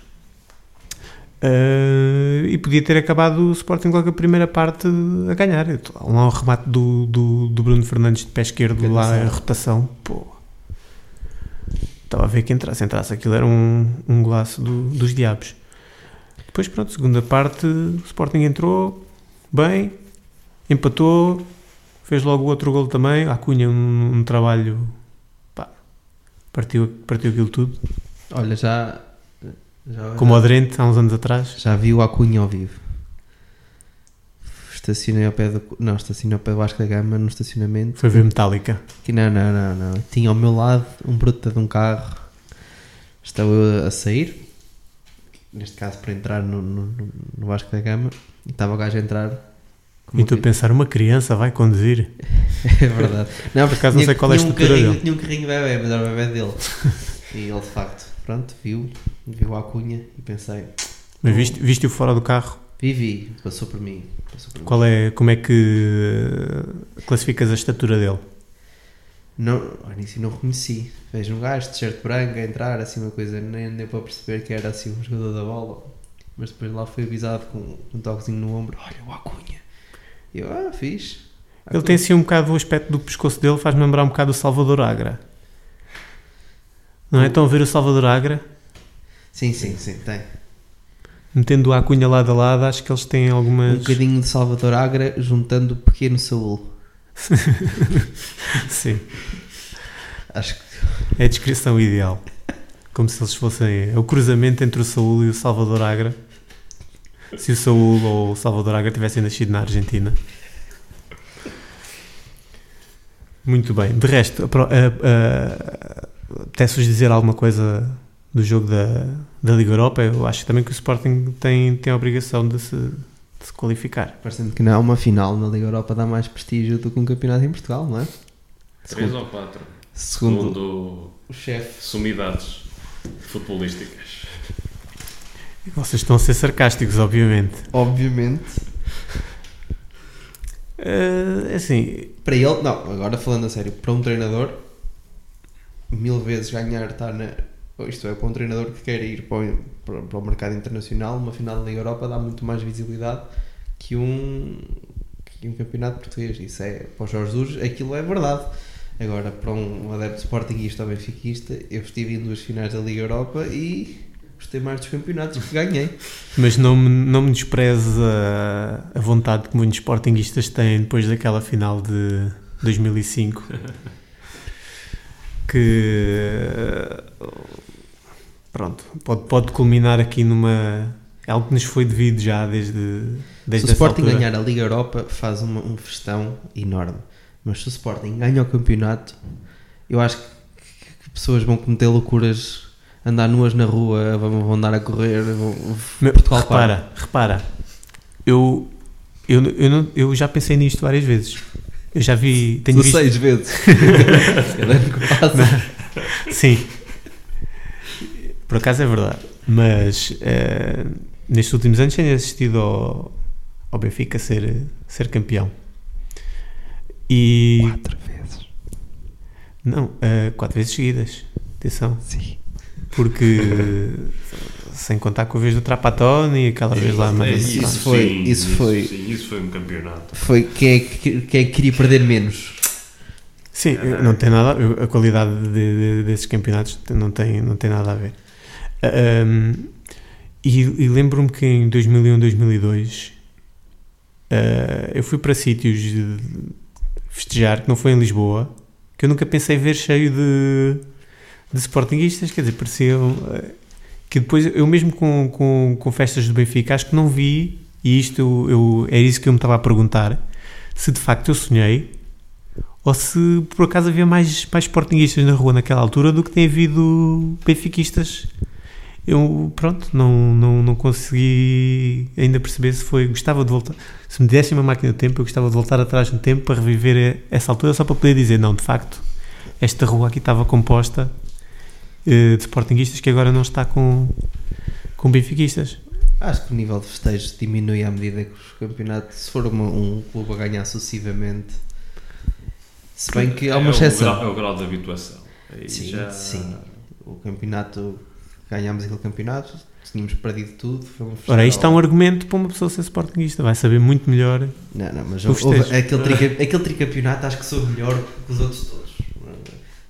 A: Uh, e podia ter acabado o Sporting logo a primeira parte a ganhar. Lá um remate do, do, do Bruno Fernandes de pé esquerdo, lá a rotação. Pô, Estava a ver que entrasse. Entrasse aquilo era um, um golaço do, dos diabos. Depois, pronto, segunda parte, o Sporting entrou bem, empatou, fez logo o outro gol também. A Cunha, um, um trabalho. Pá, partiu, partiu aquilo tudo.
B: Olha, já. já
A: Como o Adrente, há uns anos atrás.
B: Já viu a Cunha ao vivo estacionei ao pé do. Não, estacionei ao pé do Vasco da Gama no estacionamento.
A: Foi ver Metallica.
B: Que não, não, não, não. Tinha ao meu lado um bruto de um carro. Estava eu a sair. Neste caso para entrar no, no, no Vasco da Gama. E estava o gajo a entrar.
A: E tu a pensar, uma criança vai conduzir?
B: é verdade. Não,
A: por acaso não sei qual é a estrutura
B: um carrinho,
A: dele.
B: Tinha um carrinho bebê, mas era o bebê dele. e ele de facto, pronto, viu, viu a cunha e pensei.
A: Mas viste, viste-o fora do carro?
B: Vivi, passou por mim. Passou por
A: Qual é, como é que classificas a estatura dele?
B: Não, ao início não reconheci. Vejo um gajo de t-shirt branco a entrar, assim uma coisa, nem deu para perceber que era assim um jogador da bola. Mas depois lá foi avisado com um toquezinho no ombro: Olha, o Acunha. E eu, ah, fiz.
A: Ele tem assim um bocado o aspecto do pescoço dele, faz-me lembrar um bocado o Salvador Agra. Não é? Estão a ver o Salvador Agra?
B: Sim, sim, sim, tem
A: metendo a cunha lado a lado, acho que eles têm algumas.
B: Um bocadinho de Salvador Agra juntando o pequeno Saúl.
A: Sim.
B: Acho que.
A: É a descrição ideal. Como se eles fossem. É o cruzamento entre o Saúl e o Salvador Agra. Se o Saúl ou o Salvador Agra tivessem nascido na Argentina. Muito bem. De resto, apetece-vos dizer alguma coisa do jogo da, da Liga Europa, eu acho também que o Sporting tem, tem a obrigação de se, de se qualificar.
B: Parecendo que não, é uma final na Liga Europa dá mais prestígio do que um campeonato em Portugal, não é?
C: Três ou quatro?
B: Segundo,
C: segundo
B: o chefe.
C: Sumidades futebolísticas.
A: Vocês estão a ser sarcásticos, obviamente.
B: Obviamente.
A: Uh, assim.
B: Para ele, não, agora falando a sério, para um treinador, mil vezes ganhar estar na, isto é, para um treinador que quer ir para o, para o mercado internacional, uma final da Liga Europa dá muito mais visibilidade que um, que um campeonato português. Isso é, para o Jorge Jesus, aquilo é verdade. Agora, para um adepto sportinguista ou benfiquista, eu estive em duas finais da Liga Europa e gostei mais dos campeonatos que ganhei.
A: Mas não me, não me despreze a, a vontade que muitos sportinguistas têm depois daquela final de 2005. que pronto, pode, pode culminar aqui numa. É algo que nos foi devido já desde. desde
B: se o Sporting altura. ganhar a Liga Europa, faz uma, um festão enorme. Mas se o Sporting ganha o campeonato, eu acho que pessoas vão cometer loucuras, andar nuas na rua, vão, andar a correr. Vão,
A: Meu, Portugal repara, para. repara, eu, eu, eu, não, eu já pensei nisto várias vezes. Eu já vi.
B: Tenho 16 visto... vezes.
A: Sim, por acaso é verdade. Mas uh, nestes últimos anos tenho assistido ao, ao Benfica ser, ser campeão. E.
B: Quatro vezes.
A: Não, ah, quatro vezes seguidas. Atenção.
B: Sim.
A: Porque. sem contar com a vez do Trapatone e aquela vez lá.
C: É,
A: Mas,
B: isso
A: pronto.
B: foi-
C: sim,
B: isso foi-
C: Sim, isso foi um campeonato.
B: Foi quem é que, quem é que queria perder menos.
A: Sim, não tem nada a a qualidade de- de- desses campeonatos não tem, não tem nada a ver. Ahm, e e lembro-me que em 2001, 2002 ah, eu fui para sítios de festejar que não foi em Lisboa, que eu nunca pensei ver cheio de, de sportinguistas, quer dizer, pareciam ah, que depois eu mesmo com, com, com festas do Benfica acho que não vi, e isto eu, eu, era isso que eu me estava a perguntar, se de facto eu sonhei ou se por acaso havia mais, mais sportinguistas na rua naquela altura do que tem havido benfiquistas. Eu, pronto, não, não, não consegui ainda perceber se foi. Gostava de voltar. Se me dessem uma máquina do tempo, eu gostava de voltar atrás no tempo para reviver essa altura, só para poder dizer: não, de facto, esta rua aqui estava composta eh, de sportinguistas que agora não está com, com benfiquistas.
B: Acho que o nível de festejos diminui à medida que os campeonatos, se for uma- um clube a ganhar sucessivamente. Se bem que há uma
C: é
B: exceção.
C: O grau, é o grau de habituação. Aí
B: Sim,
C: já-
B: sim. O campeonato, ganhámos aquele campeonato, tínhamos perdido tudo.
A: Ora, isto é um argumento para uma pessoa ser sportinguista, vai saber muito melhor.
B: Não, não, mas houve- aquele, trica- aquele tricampeonato acho que sou melhor que os outros todos.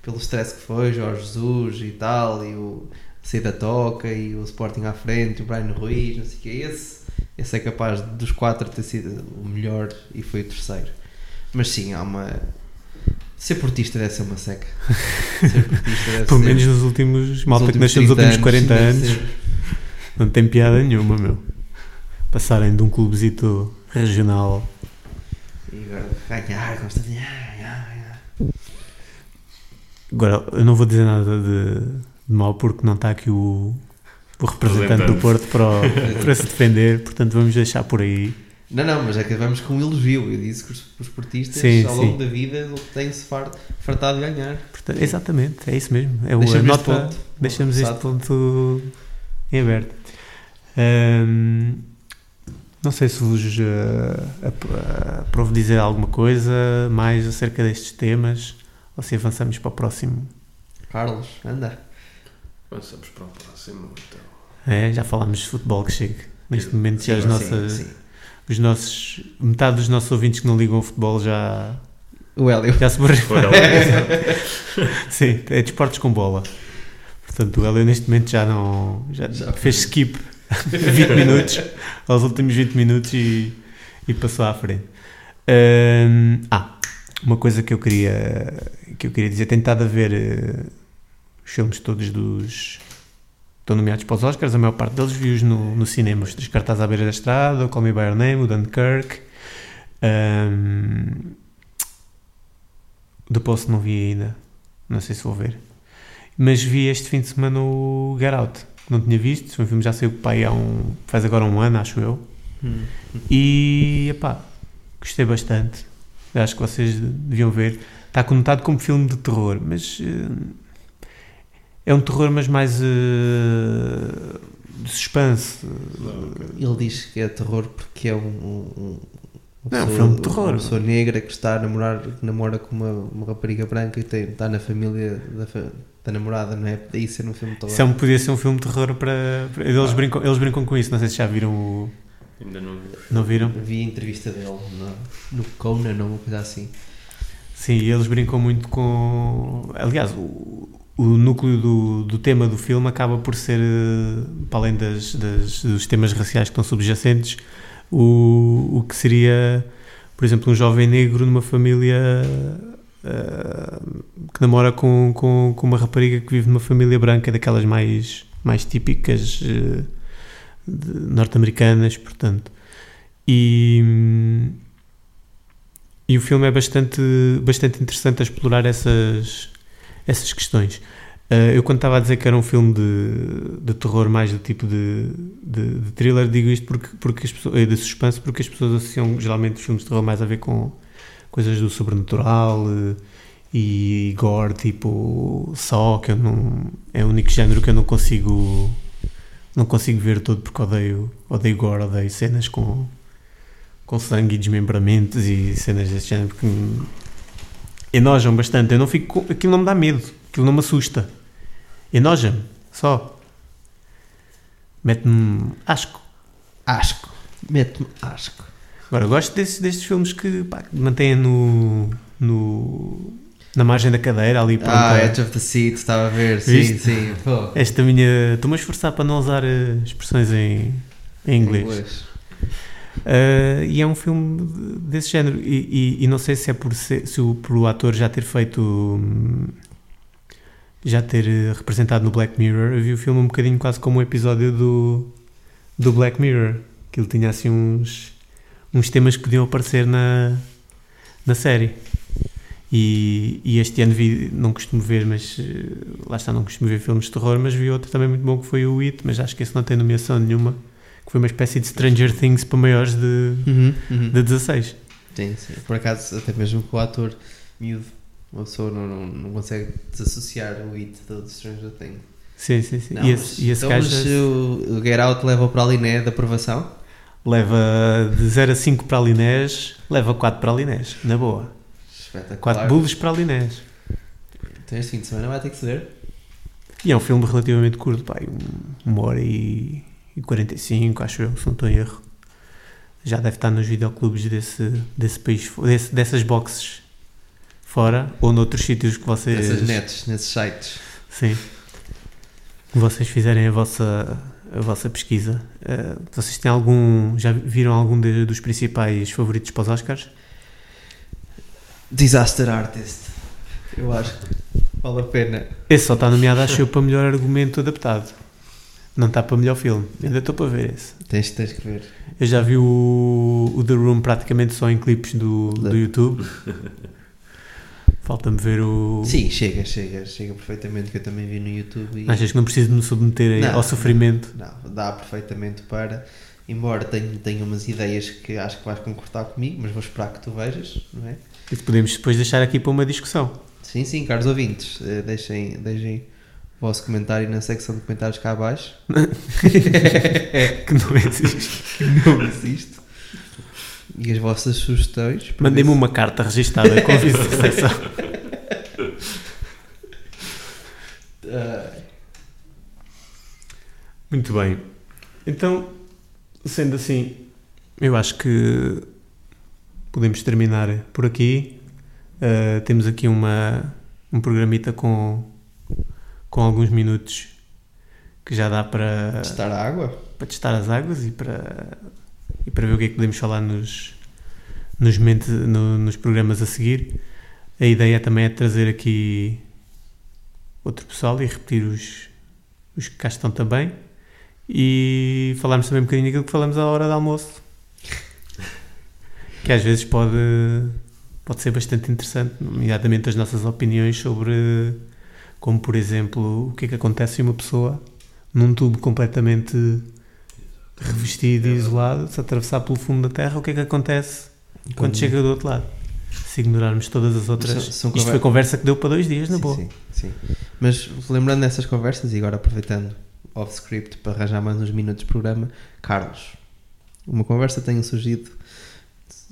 B: Pelo stress que foi, Jorge Jesus e tal, e o Cida Toca, e o Sporting à frente, o Brian Ruiz, não sei o que. Esse, esse é capaz dos quatro ter sido o melhor e foi o terceiro. Mas sim, há uma. Ser portista deve ser uma seca. Ser portista deve
A: Pelo
B: ser.
A: menos nos últimos. Malta que nasceu nos
B: 30
A: últimos 40
B: deve
A: anos. Não tem piada nenhuma, meu. Passarem de um clubezito regional.
B: E agora ganhar, gosta de ganhar, ganhar, ganhar.
A: Agora, eu não vou dizer nada de, de mal porque não está aqui o, o representante do. Porto para, o- para se defender, portanto vamos deixar por aí.
B: Não, não, mas é que vamos com um elogio. Eu disse que os, os portistas,
A: Sim,
B: ao longo
A: sim.
B: da vida, têm-se far- fartado de ganhar.
A: Portanto, exatamente, é isso mesmo. É
B: Deixamos este
A: nota,
B: ponto.
A: deixamos este ponto em aberto. Não sei se vos uh, ap- aprovo dizer alguma coisa mais acerca destes temas ou se avançamos para o próximo.
B: Carlos, anda.
C: Avançamos para o próximo. Então.
A: É, já falámos de futebol que chega. Neste momento já as nossas,
B: sim, sim.
A: Os nossos metade dos nossos ouvintes que não ligam ao futebol já
B: O Hélio.
A: já se morreram.
C: Foram
A: Sim, é de esportes com bola. Portanto, o Hélio neste momento já não já,
B: Já
A: fez skip 20 minutos aos últimos 20 minutos e, e passou à frente. Hum, ah, uma coisa que eu queria que eu queria dizer, tentado a ver eh, os filmes todos dos estão nomeados para os Oscars, a maior parte deles vi-os no, no cinema, os três cartazes à beira da estrada, o Call Me By Your Name, o Dunkirk. Hum, The Post não vi ainda, não sei se vou ver. Mas vi este fim de semana o Get Out, que não tinha visto, foi um filme já saiu pai há um, faz agora um ano, acho eu.
B: Hum.
A: E, epá, gostei bastante. Acho que vocês deviam ver. Está conotado como filme de terror, mas eh, é um terror, mas mais eh, de suspense.
B: Ele diz que é terror porque é um. um- uma
A: Não, é um
B: pessoa-
A: filme de terror.
B: Uma pessoa negra que está a namorar, que namora com uma, uma rapariga branca e tem, está na família da, da namorada, não é? Daí ser um filme de terror.
A: Isso é um, podia ser um filme de terror para. para- eles, brincam, eles brincam com isso, não sei se já viram o.
C: Ainda não vi.
A: Não viram?
B: Vi a entrevista dele no, no Conan ou uma coisa assim.
A: Sim, eles brincam muito com. Aliás, o, o núcleo do, do tema do filme acaba por ser, eh, para além das, das- dos temas raciais que estão subjacentes, o, o que seria, por exemplo, um jovem negro numa família eh, que namora com, com, com uma rapariga que vive numa família branca, daquelas mais, mais típicas de- norte-americanas, portanto. E. e o filme é bastante, bastante interessante a explorar essas, essas questões. Uh, eu, quando estava a dizer que era um filme de, de terror, mais do tipo de, de, de thriller, digo isto porque, porque as pessoas, eh, de suspense, porque as pessoas associam geralmente os filmes de terror mais a ver com coisas do sobrenatural eh, e gore, tipo só, que eu não, é o único género que eu não consigo, não consigo ver todo porque odeio, odeio gore, odeio cenas com com sangue e desmembramentos e cenas desse género enojam bastante. Eu não fico. Aquilo não me dá medo. Aquilo não me assusta. Enoja-me. Só. Mete-me asco.
B: Asco. Mete-me asco.
A: Agora, eu gosto desses, destes filmes que, pá, mantêm no, no. na margem da cadeira, ali pronto.
B: Ah, Edge of the Seat, estava a ver. Sim,
A: Viste?
B: sim. Pô.
A: Esta minha. Estou-me a esforçar para não usar eh, expressões em, em inglês. Uh, e é um filme de- desse género. E, e- e não sei se é por, ser- se o, por o ator já ter feito. já ter representado no Black Mirror. Eu vi o filme um bocadinho quase como um episódio do, do Black Mirror. Que ele tinha assim uns, uns temas que podiam aparecer na, na série. E, e este ano vi, não costumo ver, mas eh, lá está, não costumo ver filmes de terror, mas vi outro também muito bom que foi o It, mas acho que esse não tem nomeação nenhuma, que foi uma espécie de Stranger Things para maiores de,
B: Uhum, uhum.
A: de 16.
B: Sim, sim. Por acaso, até mesmo com o ator miúdo, uma pessoa não, não, não consegue desassociar o It do Stranger Things.
A: Sim, sim, sim.
B: Não,
A: e esse, e esse
B: então,
A: gajo
B: mas o o Get Out leva para ali, né? Da aprovação?
A: leva de 0 a 5 para a Linés, leva 4 para a Linés, na boa.
B: Espetacular.
A: 4 bulos para a Linés.
B: Então este fim de semana vai ter que se ver.
A: E é um filme relativamente curto, pá, um- uma hora e, e 45, acho eu, se não estou em erro. Já deve estar nos videoclubes desse, desse país, desse, dessas boxes fora ou noutros sítios que vocês.
B: Nessas nets, nesses sites.
A: Sim. Que vocês fizerem a vossa, a vossa pesquisa. Eh, vocês têm algum. Já viram algum de- dos principais favoritos para os Oscars?
B: Disaster Artist. Eu acho que vale a pena.
A: Esse só está nomeado, acho eu, para melhor argumento adaptado. Não está para melhor filme. Ainda estou para ver esse.
B: Tens, tens que ver.
A: Eu já vi o, o The Room praticamente só em clipes do, do YouTube. Falta-me ver o.
B: Sim, chega, chega, chega perfeitamente que eu também vi no YouTube e
A: Achas que não preciso de me submeter
B: Não,
A: ao sofrimento?
B: não, dá perfeitamente para. Embora tenha, tenha umas ideias que acho que vais concordar comigo, mas vou esperar que tu vejas, não é?
A: E podemos depois deixar aqui para uma discussão.
B: Sim, sim, caros ouvintes, eh, deixem, deixem vosso comentário na secção de comentários cá abaixo.
A: Que não existe.
B: Não existe. E as vossas sugestões. ver
A: uma carta registada com aviso de recepção.
B: se- Ah,
A: Muito bem. Então, sendo assim, eu acho que podemos terminar por aqui. Uh, temos aqui uma, um programita com, com alguns minutos que já dá para,
B: testar a água?
A: para testar as águas e para, e para ver o que é que podemos falar nos, nos, mente- no- nos programas a seguir. A ideia também é trazer aqui outro pessoal e repetir os, os que cá estão também e falarmos também um bocadinho daquilo que falamos à hora do almoço. Que às vezes pode, pode ser bastante interessante, nomeadamente as nossas opiniões sobre, como por exemplo, o que é que acontece se uma pessoa num tubo completamente revestido e isolado, se atravessar pelo fundo da Terra, o que é que acontece quando
B: Quando-
A: chega do outro lado? Se ignorarmos todas as outras.
B: São- são
A: Isto
B: conver-
A: foi conversa que deu para dois dias, na
B: sim,
A: boa.
B: Sim, sim. Mas lembrando dessas conversas e agora aproveitando off script para arranjar mais uns minutos de programa, Carlos, uma conversa tenha surgido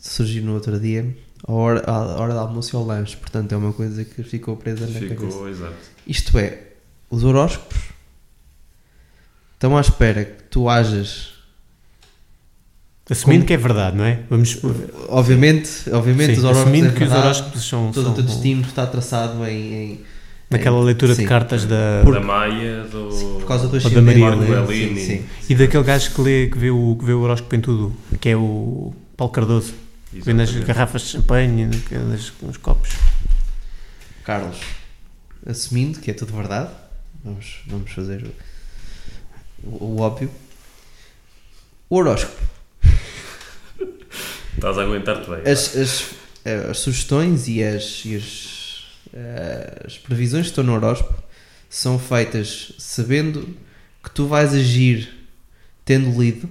B: surgiu no outro dia à hora, à hora do almoço e ao lanche, portanto é uma coisa que ficou presa na cabeça.
C: Ficou, exato.
B: Isto é, os horóscopos estão à espera que tu hajas
A: Assumindo
B: Como-
A: que é verdade, não é? Vamos.
B: obviamente, obviamente
A: Sim,
B: os horóscopos
A: assumindo
B: é
A: que os
B: verdade,
A: horóscopos são.
B: todo
A: são
B: o teu destino está traçado em, em-
A: naquela leitura
B: sim.
A: de cartas da.
C: Da Maia, do.
B: por causa do
A: Ou da Maria?
C: Bellini.
B: Sim, sim.
A: E daquele gajo que lê, que vê o, que vê o horóscopo em tudo, que é o Paulo Cardoso, que vê nas
C: Exatamente.
A: garrafas de champanhe, nos copos.
B: Carlos, assumindo que é tudo verdade, vamos, vamos fazer o, o- o óbvio. O horóscopo,
C: Estás a aguentar-te bem.
B: as, as, as sugestões e as, e as, eh, as previsões que estão no horóscopo são feitas sabendo que tu vais agir tendo lido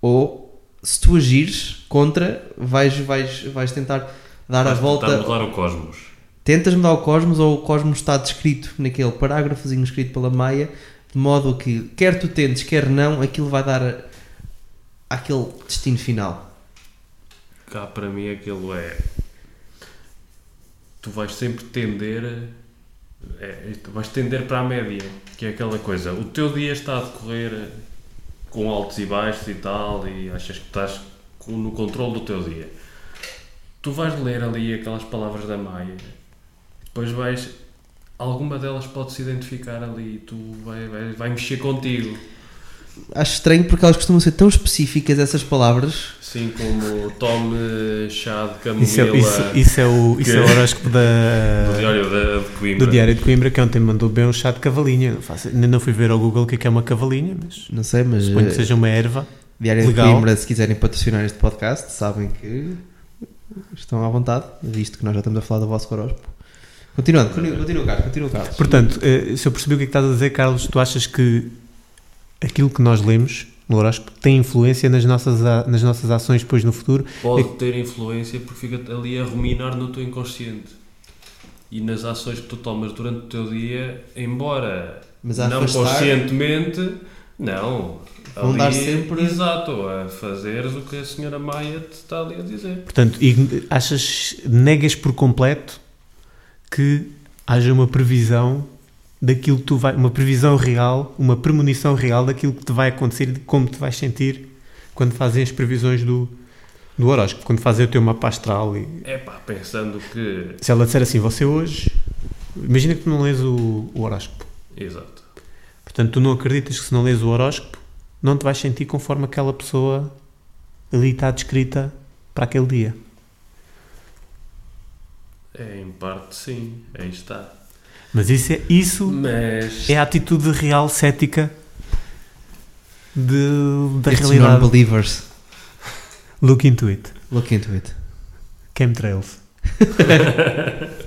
B: ou se tu agires contra vais, vais, vais tentar dar a
C: Vais
B: volta
C: tentar mudar o cosmos.
B: Tentas mudar o cosmos ou o cosmos está descrito naquele parágrafozinho escrito pela Maia, de modo que, quer tu tentes, quer não, aquilo vai dar aquele destino final.
C: Cá para mim aquilo é. tu vais sempre tender. É, tu vais tender para a média, que é aquela coisa. O teu dia está a decorrer com altos e baixos e tal, e achas que estás no controle do teu dia. Tu vais ler ali aquelas palavras da Maia, depois vais. Alguma delas pode se identificar ali e tu vai, vai, vai mexer contigo.
B: Acho estranho porque elas costumam ser tão específicas, essas palavras.
C: Assim como tome chá de camomila
A: Isso é, isso, isso é o, isso é o horóscopo
C: do
A: da,
C: diário de, de Coimbra.
A: do Diário de Coimbra, que ontem me mandou beber um chá de cavalinha. Não faço- ainda não fui ver ao Google o que é que é uma cavalinha, mas
B: Não sei, mas.
A: suponho que
B: eh,
A: seja uma erva.
B: Diário
A: legal.
B: de Coimbra, se quiserem patrocinar este podcast, sabem que estão à vontade, visto que nós já estamos a falar do vosso horóscopo. Continuando, continua, Carlos, continua Carlos.
A: Portanto, eh, se eu percebi o que é que estás a dizer, Carlos, tu achas que aquilo que nós lemos no horóscopo tem influência nas nossas, nas nossas ações depois no futuro?
C: Pode ter influência porque fica ali a ruminar no teu inconsciente. E nas ações que tu tomas durante o teu dia, embora não
B: afastar-
C: conscientemente, não.
B: Vão
C: ali,
B: dar sempre-
C: Exato, a fazeres o que a senhora Maia te está ali a dizer.
A: Portanto, achas, negas por completo que haja uma previsão daquilo que tu vai, uma previsão real, uma premonição real daquilo que te vai acontecer e de como te vais sentir quando fazem as previsões do, do horóscopo, quando fazem o teu mapa astral e
C: É pá, pensando que.
A: se ela disser assim, você hoje, imagina que tu não lês o, o horóscopo,
C: Exato.
A: portanto tu não acreditas que se não lês o horóscopo, não te vais sentir conforme aquela pessoa ali está descrita para aquele dia.
C: É, em parte sim, aí está.
A: Mas isso é, isso
C: Mas.
A: é a atitude real cética de, da
B: Estes
A: realidade.
B: non-believers,
A: Look into it.
B: look into it.
A: Chemtrails.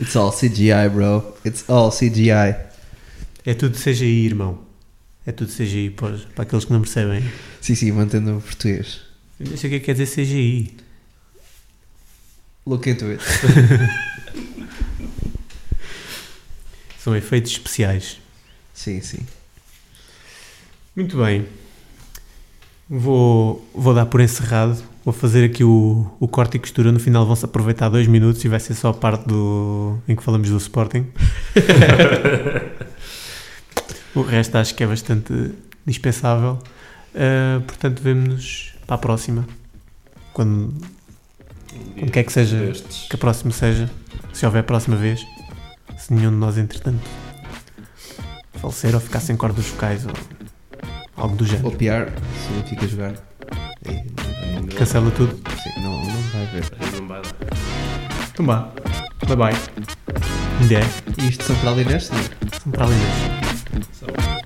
B: It's all CGI, bro. It's all CGI.
A: É tudo CGI, irmão. É tudo CGI para, aqueles que não percebem.
B: Sim, sim, mantendo o português.
A: Eu não sei o que é que quer dizer CGI.
B: Look into it.
A: São efeitos especiais.
B: Sim, sim.
A: Muito bem. Vou, vou dar por encerrado. Vou fazer aqui o, o corte e costura. No final vão-se aproveitar dois minutos e vai ser só a parte do, em que falamos do Sporting. o resto acho que é bastante dispensável. Uh, portanto, vemo-nos para a próxima. Quando, quando quer que seja,
C: destes.
A: que a próxima seja. Se houver próxima vez. Se nenhum de nós, entretanto, falecer ou ficar sem cordas vocais ou algo do género.
B: Ou pior, se não fica a jogar. Não-
A: Cancela tudo.
B: Sim, não, não vai ver.
C: Não vai dar.
A: Então vá. Bye bye. Mulher.
B: E isto são para ali neste?
A: São para além disso.